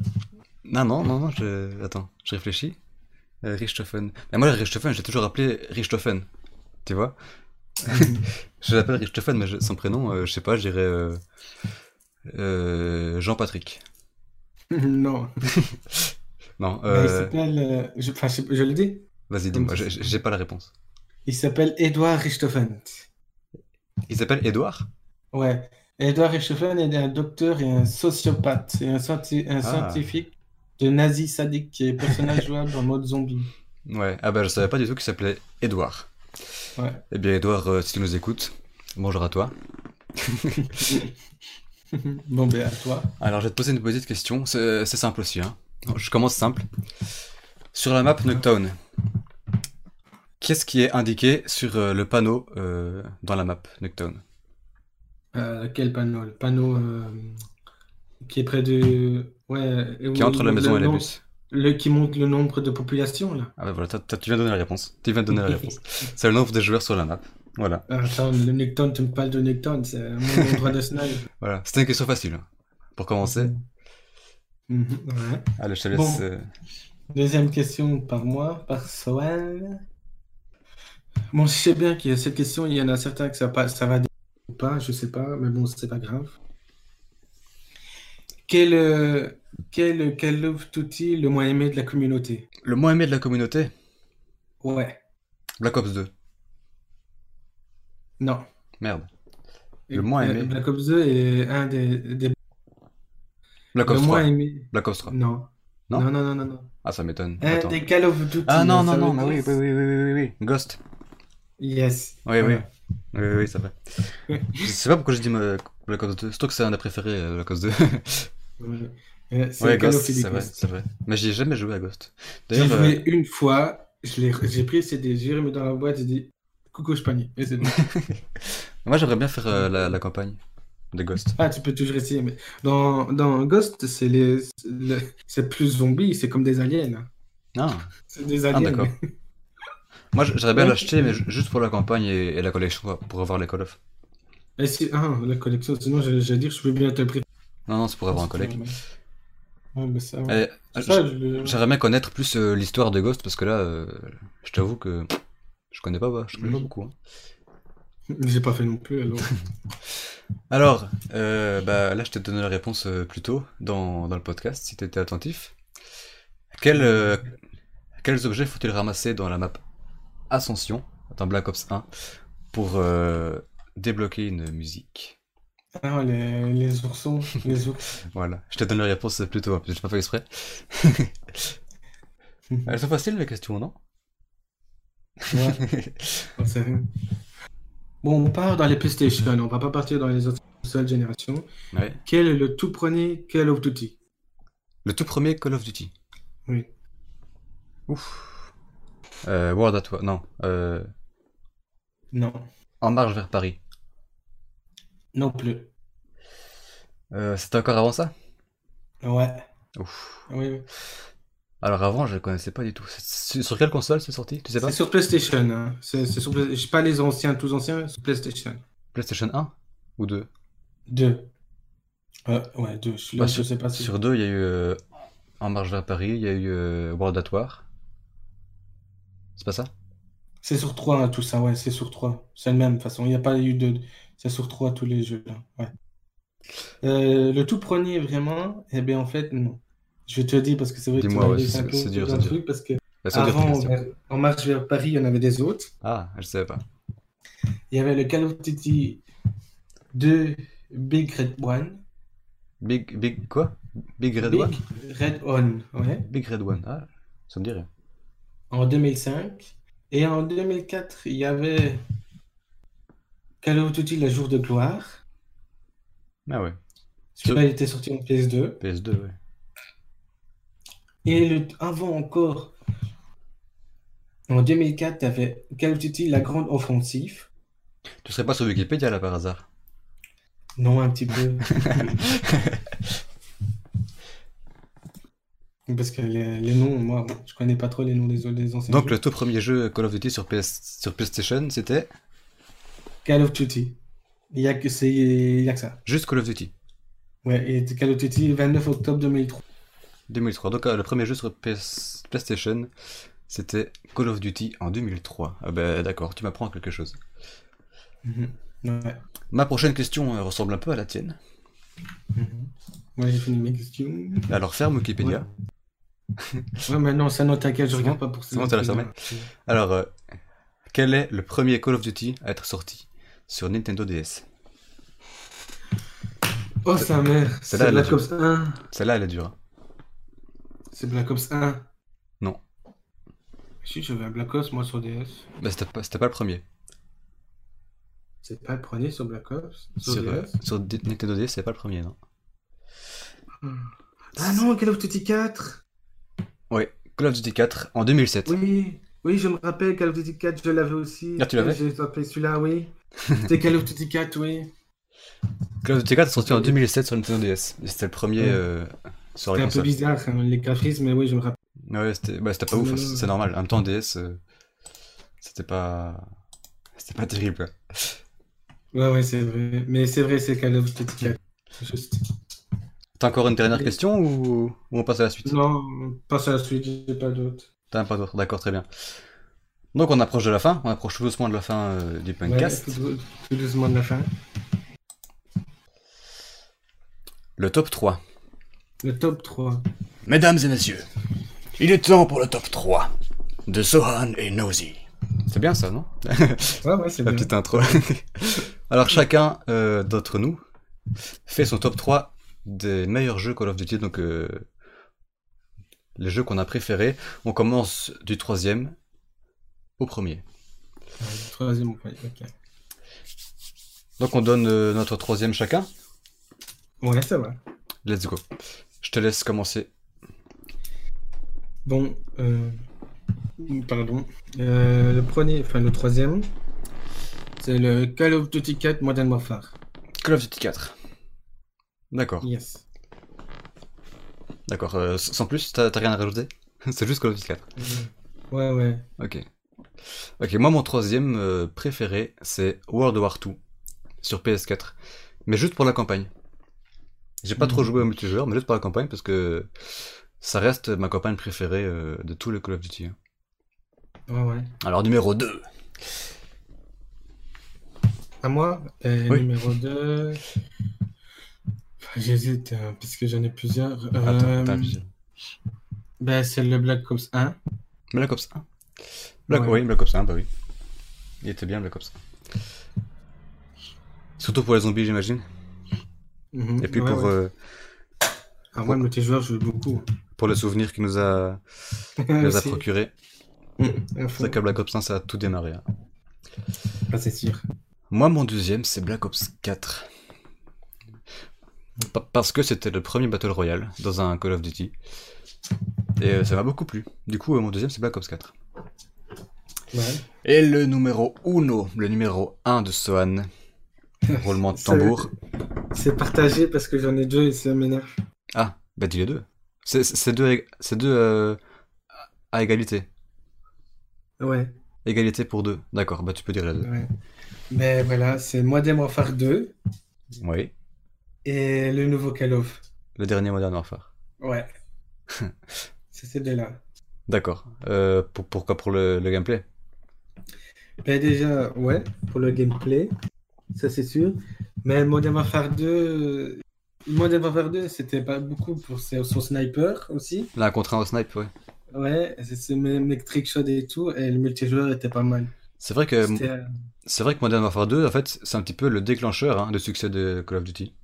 Non, non, non, non, je... Attends, je réfléchis. Euh, Richthofen. Mais moi, Richthofen, j'ai toujours appelé Richthofen. Tu vois? Je l'appelle Richthofen, mais je- son prénom, euh, je sais pas, je dirais... euh, euh, Jean-Patrick. non. Non, il euh... s'appelle. euh, je, enfin, je, je le dis. Vas-y, dis-moi, j'ai- pas la réponse. Il s'appelle Edouard Richthofen. Il s'appelle Edouard Ouais. Edouard Richthofen est un docteur et un sociopathe. C'est un, scienti- un Ah. scientifique de nazi sadique qui est personnage jouable en mode zombie. Ouais, ah bah je savais pas du tout qu'il s'appelait Edouard. Ouais. Eh bien, Edouard, euh, si tu nous écoutes, bonjour à toi. bon, ben à toi. Alors, je vais te poser une petite question. C'est simple aussi. Hein. Je commence simple. Sur la map Nuketown, qu'est-ce qui est indiqué sur euh, le panneau euh, dans la map Nuketown Euh, quel panneau? Le panneau euh, qui est près de. Ouais. Qui est entre la maison et les bus. Le qui montre le nombre de population, là. Ah bah voilà, tu viens de donner la réponse. Tu viens de donner la réponse. C'est le nombre de joueurs sur la map. Voilà, Ah, Attends, le Necton, tu me parles de Necton, c'est mon endroit de snipe. voilà. C'était une question facile. hein. Pour commencer. Mhm, ouais. Allez, je te laisse. Bon. euh, Deuxième question par moi, par Soal. Bon, je sais bien qu'il y a cette question, il y en a certains que ça, pas, ça va ou pas, je sais pas, mais bon, c'est pas grave. Quel, euh, quel of Duty le moins aimé de la communauté? Le moins aimé de la communauté? Ouais, Black Ops 2. Non. Merde. Le moins aimé. Black Ops 2 est un des, des Black le Ops 3. moins aimé. Black Ops 3. Non. Non? Non, non, non, non, non. Ah, ça m'étonne. Un Attends. des Call of Duty. Ah non, ça non, non, mais oui, oui, oui, oui, oui, oui, oui. Ghost. Yes. Oui, oui. Oui, oui, c'est vrai. Je sais pas pourquoi je dis euh, Black Ops 2. Surtout que c'est un des préférés, euh, Black Ops 2. Ouais. Euh, c'est ouais, Ghost, c'est vrai, c'est vrai. Mais j'y ai jamais joué à Ghost. J'ai joué euh, une fois, je l'ai- j'ai pris le CD, j'ai remis dans la boîte, j'ai dit coucou. Et c'est bon. moi j'aimerais bien faire euh, la, la campagne de Ghost. Ah, tu peux toujours essayer, mais dans, dans Ghost, c'est les, c'est plus zombies, c'est comme des aliens. Ah, C'est des ah aliens. d'accord. Moi j'aurais bien Ouais. l'acheter, mais ju- juste pour la campagne et, et la collection, quoi, pour avoir les Call of. Et si, ah, la collection, sinon j'allais dire, je peux bien te prix. Non, non, c'est pour avoir un collègue. Ouais, mais ça, ouais. Le- J'aimerais bien connaître plus euh, l'histoire de Ghost parce que là, euh, je t'avoue que je connais pas, je connais pas beaucoup. hein. J'ai pas fait non plus, alors. Alors, euh, bah, là, je t'ai donné la réponse euh, plus tôt dans, dans le podcast, si tu étais attentif. Quel, euh, quels objets faut-il ramasser dans la map Ascension, dans Black Ops 1, pour euh, débloquer une musique? Ah, les, les oursons, les ours. Voilà, je te donne la réponse plus tôt, hein, parce que pas fait exprès. Elles sont faciles les questions, non? Ouais. Bon, c'est rien. Bon, on part dans les PlayStation, on va pas partir dans les autres consoles génération. Ouais. Quel est le tout premier Call of Duty? Le tout premier Call of Duty. Oui. Ouf. Euh, World at War, non. Euh, Non, en marche vers Paris. non plus. Euh, C'était encore avant ça? Ouais. Ouf. Oui, oui. Alors avant, je le connaissais pas du tout. Sur quelle console c'est sorti? Tu sais pas? C'est sur PlayStation. Hein. C'est sur pas les anciens, tous anciens, sur PlayStation. PlayStation 1 ou 2 Deux. Euh, ouais, deux. Je, Bah, je sais pas si. Sur 2, il y a eu euh, En marche vers Paris, il y a eu euh, World at War. C'est pas ça? C'est sur trois, hein, tout ça, ouais, c'est sur trois. C'est le même, de toute façon. Il n'y a pas eu de. C'est sur trois, tous les jeux, là. Ouais. Le tout premier, vraiment, eh bien, en fait, non. Je te le dire parce que c'est vrai que tu ouais, c'est- un peu c'est dur, dur. truc parce que avant, vers- en marche vers Paris, il y en avait des autres. Ah, je savais pas. Il y avait le Call of Duty 2 Big Red One. Big, big, quoi? Big Red Big One? Red One, ouais. Big Red One, ah, ça me dit rien. en 2005. Et en 2004, il y avait Call of Duty La Jour de Gloire. Ah ouais, Celui-là, il était sorti en PS2. PS2, ouais. Et le, avant encore, en 2004, tu avais Call of Duty La Grande Offensive. Tu serais pas sur Wikipédia là par hasard? Non, un petit peu. Parce que les, les noms, moi, je connais pas trop les noms des, des anciens Donc jeux. le tout premier jeu Call of Duty sur, PS, sur PlayStation, c'était? Call of Duty. Il y a a que ça. juste Call of Duty. Ouais, et Call of Duty, 29 octobre 2003. 2003. Donc euh, le premier jeu sur PS PlayStation, c'était Call of Duty en 2003. Ah ben d'accord, tu m'apprends quelque chose. Mhm. Ouais. Ma prochaine question euh, ressemble un peu à la tienne. Mhm. Moi, j'ai fini mes questions. Alors ferme Wikipédia. Ouais, mais non, ça non, t'inquiète, je regarde pas pour ça. Bon, fermé Alors, euh, quel est le premier Call of Duty à être sorti sur Nintendo DS Oh, sa mère. C'est C'est là, elle Ops 1. Celle-là, elle est dure. C'est Black Ops 1. Non. Si, j'avais un Black Ops, moi, sur DS. Mais c'était pas, c'était pas le premier. C'est pas le premier sur Black Ops Sur, Sur, euh, DS sur Nintendo DS, c'est pas le premier, non Ah non, Call of Duty 4 Ouais, Call of Duty 4 en 2007. Oui, oui, je me rappelle, Call of Duty 4, je l'avais aussi. Ah, tu l'avais? J'ai appelé celui-là, oui. C'était Call of Duty 4, oui. Call of Duty 4 est sorti en 2007 sur Nintendo DS. C'était le premier Ouais. euh, C'était un peu bizarre, hein, les graphismes, mais oui, je me rappelle. Ouais, c'était bah, pas ouf, Ouais. c'est normal. En même temps, DS, euh, c'était pas. C'était pas terrible. Ouais, ouais, c'est vrai. Mais c'est vrai, c'est Call of Duty 4. C'est juste. T'as encore une dernière question ou, ou on passe à la suite? Non, passe à la suite, j'ai pas d'autre. T'as pas d'autre, d'accord, très bien. Donc on approche de la fin, on approche tout doucement de la fin euh, du Ouais, podcast. tout, tout doucement de la fin. Le top 3. Le top 3. Mesdames et messieurs, il est temps pour le top 3 de Sohan et Nosy. C'est bien ça, non? Ouais, ouais, c'est La bien. petite intro. Alors chacun euh, d'entre nous fait son top 3 des meilleurs jeux Call of Duty, donc euh, les jeux qu'on a préférés. On commence du troisième au premier. Ouais, Troisième point, ok. Donc on donne euh, notre troisième chacun. Ouais, ça va. Let's go. Je te laisse commencer. Bon, euh, pardon. Euh, le premier, enfin le troisième, c'est le Call of Duty 4 Modern Warfare. Call of Duty 4. D'accord, Yes. d'accord. Euh, sans plus, t'as rien à rajouter? C'est juste Call of Duty 4. Ouais, ouais. Ok. Ok, moi mon troisième euh, préféré, c'est World War 2 sur PS4. Mais juste pour la campagne. J'ai pas trop Mhm. joué au multijoueur, mais juste pour la campagne parce que ça reste ma campagne préférée euh, de tous les Call of Duty. hein. Ouais, ouais. Alors numéro 2. À moi, Oui. numéro 2. J'hésite, hein, parce que j'en ai plusieurs. Attends, Euh, je- ben, c'est le Black Ops 1. Black Ops 1. Black, Ouais. Oui, Black Ops 1, bah oui. Il était bien Black Ops 1. Surtout pour les zombies, j'imagine. Mhm. Et puis Ouais, pour, ouais. euh, Ah, moi, le multijoueur, je joue beaucoup. pour les souvenirs qu'il nous a, nous a procuré. Mhm, à C'est vrai qu'à Black Ops 1, ça a tout démarré. hein. Ah, c'est sûr. Moi, mon deuxième, c'est Black Ops 4. Pa- Parce que c'était le premier Battle Royale dans un Call of Duty. Et euh, ça m'a beaucoup plu. Du coup, euh, mon deuxième, c'est Black Ops 4. Ouais. Et le numéro uno, le numéro 1 de Sohan. Roulement de tambour. C'est partagé parce que j'en ai deux et ça m'énerve. Ah, bah dis les deux. C'est deux, euh, à égalité. Ouais, Égalité pour deux. D'accord, bah tu peux dire les deux. ouais. Mais voilà, c'est Modern Warfare 2 Oui. et le nouveau Call of. Le dernier Modern Warfare. Ouais. c'est ces deux-là. D'accord. Euh, pour, pourquoi pour le, le gameplay? Ben déjà, ouais, pour le gameplay, ça c'est sûr. Mais Modern Warfare 2, euh, Modern Warfare 2, c'était pas beaucoup pour ses- son sniper aussi. Là, un contre un au snipe, ouais. Ouais, c'est mes, mes trickshots et tout, et le multijoueur était pas mal. C'est vrai que euh, c'est vrai que Modern Warfare 2, en fait, c'est un petit peu le déclencheur hein, de succès de Call of Duty.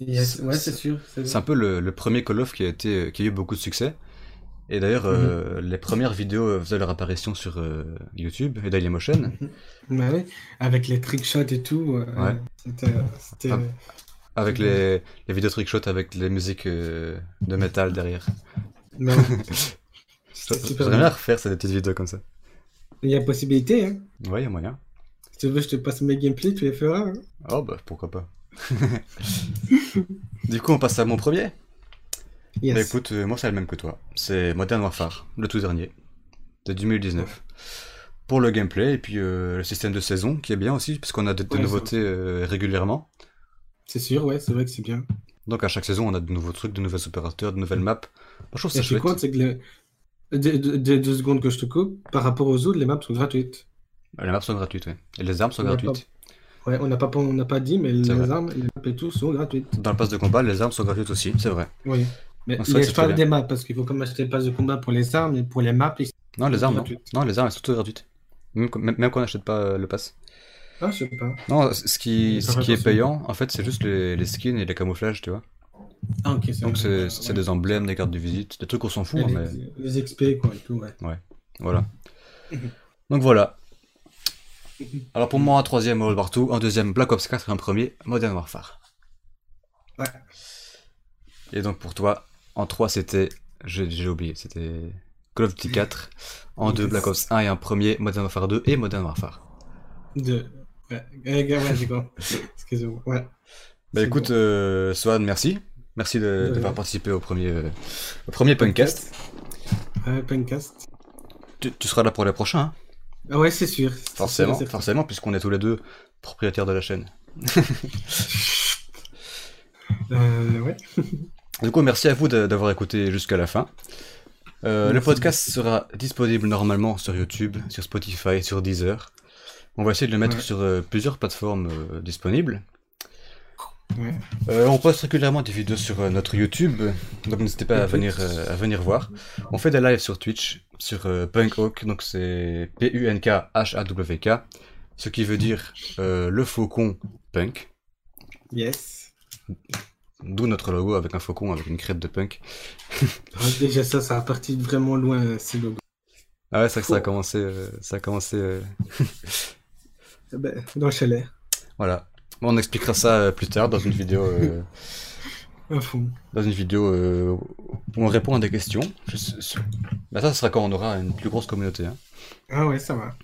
yes, ouais, c'est sûr. c'est C'est un peu le, le premier Call of qui a été qui a eu beaucoup de succès. Et d'ailleurs, euh, les premières vidéos faisaient leur apparition sur euh, YouTube et Dailymotion. Bah oui, avec les trickshots et tout, euh, Ouais. c'était, Ah. Avec les, les vidéos trickshots avec les musiques de métal derrière. Non, J'aimerais super bien refaire des petites vidéos comme ça. il y a possibilité, hein. Ouais, il y a moyen. Si tu veux, je te passe mes gameplays, tu les feras. hein. Oh bah pourquoi pas. du coup, on passe à mon premier. Yes. Bah écoute, euh, moi c'est le même que toi. C'est Modern Warfare, le tout dernier, de 2019. Pour le gameplay et puis euh, le système de saison qui est bien aussi, puisqu'on a de, de Ouais, nouveautés euh, régulièrement. C'est sûr, ouais, c'est vrai que c'est bien. Donc à chaque saison, on a de nouveaux trucs, de nouveaux opérateurs, de nouvelles maps. Moi, je trouve ça chouette. c'est que le... Des deux, des deux secondes que je te coupe, par rapport aux autres, les maps sont gratuites. Les maps sont gratuites, ouais. Et les armes sont On gratuites. Ouais, on n'a pas, on pas dit, mais les vrai. armes, les maps et tout sont gratuites. Dans le pass de combat, les armes sont gratuites aussi, c'est vrai. Oui. Mais je c'est parle très des maps, parce qu'il faut quand même acheter le pass de combat pour les armes, et pour les maps, ils- Non, les armes, non. Non, les armes, elles sont toutes gratuites. Même, même, même quand on n'achète pas euh, le pass. Ah, je sais pas. Non, ce qui, ce qui est payant, en fait, c'est juste les, les skins et les camouflages, tu vois. Ah, ok, Donc c'est ouais, ouais. des emblèmes, des cartes de visite, des trucs qu'on s'en fout, hein, les, mais les XP, quoi, et tout, ouais. voilà. Mhm. Donc voilà. Alors pour moi, un troisième World War 2, un deuxième Black Ops 4 et un premier Modern Warfare. Ouais. Et donc pour toi, en 3 c'était, j'ai oublié, c'était Call of Duty 4, en 2 Yes. Black Ops 1 et un premier Modern Warfare 2 et Modern Warfare. De... Ouais, ouais, ouais, ouais, d'accord. Excusez-moi. Ouais. Bah C'est écoute, bon. euh, Swan, merci. Merci d'avoir participé au premier, euh, au premier Punkcast. Ouais, Pencast. Tu, tu seras là pour les prochains, hein Ah ouais, c'est sûr. Forcément, C'est sûr, forcément, puisqu'on est tous les deux propriétaires de la chaîne. Euh, ouais. Du coup, merci à vous d'avoir écouté jusqu'à la fin. Euh, le podcast sera disponible normalement sur YouTube, sur Spotify, sur Deezer. On va essayer de le mettre Ouais. sur euh, plusieurs plateformes euh, disponibles. Ouais. On poste régulièrement des vidéos sur notre YouTube, donc n'hésitez pas à venir, à venir voir. On fait des lives sur Twitch, sur Punkhawk, donc c'est P-U-N-K-H-A-W-K, ce qui veut dire le faucon punk, Yes. D'où notre logo avec un faucon avec une crête de punk. Déjà ça, ça a parti vraiment loin, ces logos. Ah ouais, c'est vrai que ça a commencé, euh, ça a commencé, euh, Ben, dans le chalet. voilà. On expliquera ça euh, plus tard dans une vidéo, euh, À fond. dans une vidéo euh, où on répond à des questions. Je Bah, ça, ce sera quand on aura une plus grosse communauté. hein. Ah ouais, ça va.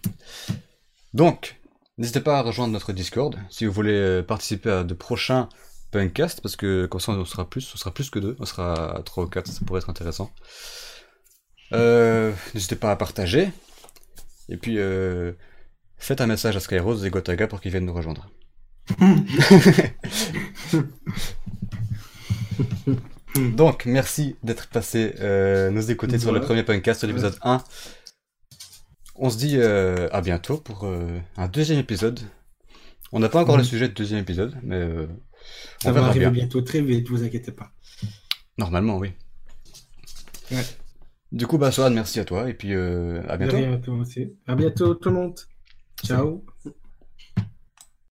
Donc, n'hésitez pas à rejoindre notre Discord si vous voulez participer à de prochains Punkcasts, parce que comme ça on sera plus, on sera plus que deux, on sera trois ou quatre, ça pourrait être intéressant. Euh, n'hésitez pas à partager, et puis euh, faites un message à Skyrose et Gotaga pour qu'ils viennent nous rejoindre. Donc, merci d'être passé euh, nous écouter sur le premier Punkcast, sur l'épisode 1. On se dit à bientôt pour un deuxième épisode. On n'a pas encore Mhm. le sujet de deuxième épisode, mais Ça on va arriver bien. bientôt très vite, vous inquiétez pas. Normalement, oui. Ouais. Du coup, bah, Sohan, merci à toi, et puis euh, à bientôt. rien, toi aussi. À bientôt tout le monde. Ciao.